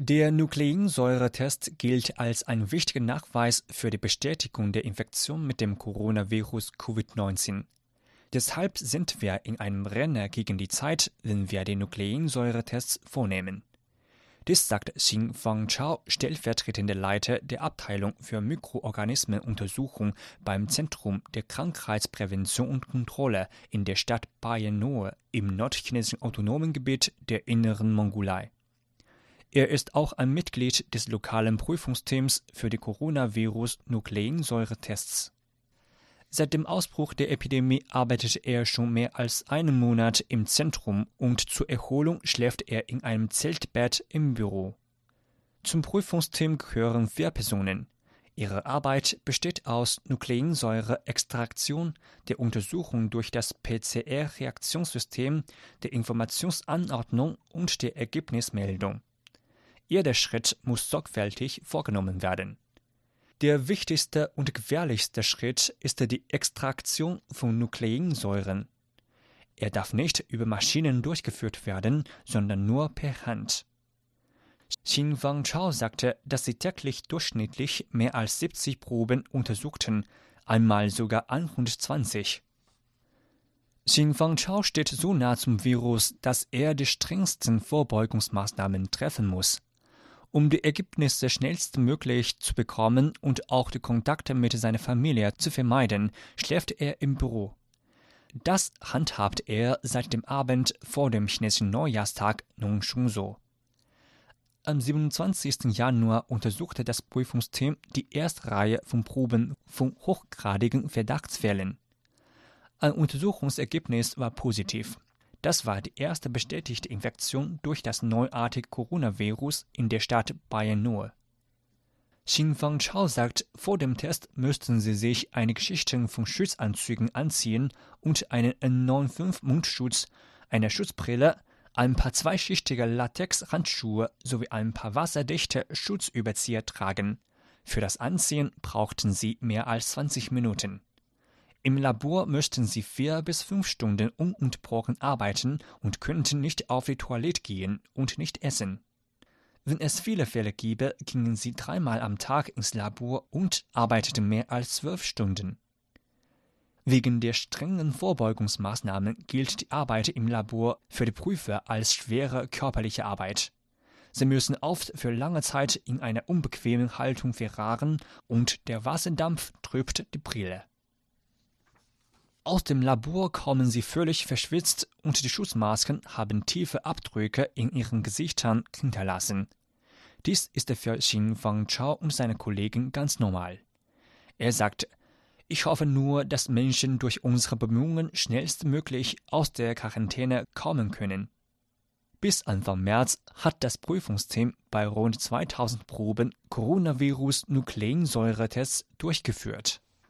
Der Nukleinsäuretest gilt als ein wichtiger Nachweis für die Bestätigung der Infektion mit dem Coronavirus Covid-19. Deshalb sind wir in einem Rennen gegen die Zeit, wenn wir den Nukleinsäuretests vornehmen. Dies sagt Xin Fangchao, stellvertretender Leiter der Abteilung für Mikroorganismenuntersuchung beim Zentrum der Krankheitsprävention und Kontrolle in der Stadt Bayanoe im nordchinesischen autonomen Gebiet der Inneren Mongolei. Er ist auch ein Mitglied des lokalen Prüfungsteams für die Coronavirus-Nukleinsäuretests. Seit dem Ausbruch der Epidemie arbeitet er schon mehr als einen Monat im Zentrum und zur Erholung schläft er in einem Zeltbett im Büro. Zum Prüfungsteam gehören vier Personen. Ihre Arbeit besteht aus Nukleinsäure-Extraktion, der Untersuchung durch das PCR-Reaktionssystem, der Informationsanordnung und der Ergebnismeldung. Jeder Schritt muss sorgfältig vorgenommen werden. Der wichtigste und gefährlichste Schritt ist die Extraktion von Nukleinsäuren. Er darf nicht über Maschinen durchgeführt werden, sondern nur per Hand. Xin Wang Chao sagte, dass sie täglich durchschnittlich mehr als 70 Proben untersuchten, einmal sogar 120. Xin Wang Chao steht so nah zum Virus, dass er die strengsten Vorbeugungsmaßnahmen treffen muss. Um die Ergebnisse schnellstmöglich zu bekommen und auch die Kontakte mit seiner Familie zu vermeiden, schläft er im Büro. Das handhabt er seit dem Abend vor dem chinesischen Neujahrstag nun schon so. Am 27. Januar untersuchte das Prüfungsteam die erste Reihe von Proben von hochgradigen Verdachtsfällen. Ein Untersuchungsergebnis war positiv. Das war die erste bestätigte Infektion durch das neuartige Coronavirus in der Stadt Bayanoe. Xin Fang Chao sagt, vor dem Test müssten sie sich einige Schichten von Schutzanzügen anziehen und einen N95-Mundschutz, eine Schutzbrille, ein paar zweischichtige Latex-Handschuhe sowie ein paar wasserdichte Schutzüberzieher tragen. Für das Anziehen brauchten sie mehr als 20 Minuten. Im Labor müssten sie vier bis fünf Stunden ununterbrochen arbeiten und könnten nicht auf die Toilette gehen und nicht essen. Wenn es viele Fälle gäbe, gingen sie dreimal am Tag ins Labor und arbeiteten mehr als zwölf Stunden. Wegen der strengen Vorbeugungsmaßnahmen gilt die Arbeit im Labor für die Prüfer als schwere körperliche Arbeit. Sie müssen oft für lange Zeit in einer unbequemen Haltung verharren und der Wasserdampf trübt die Brille. Aus dem Labor kommen sie völlig verschwitzt und die Schutzmasken haben tiefe Abdrücke in ihren Gesichtern hinterlassen. Dies ist für Xin Fang Chao und seine Kollegen ganz normal. Er sagt, ich hoffe nur, dass Menschen durch unsere Bemühungen schnellstmöglich aus der Quarantäne kommen können. Bis Anfang März hat das Prüfungsteam bei rund 2000 Proben Coronavirus-Nukleinsäuretests durchgeführt.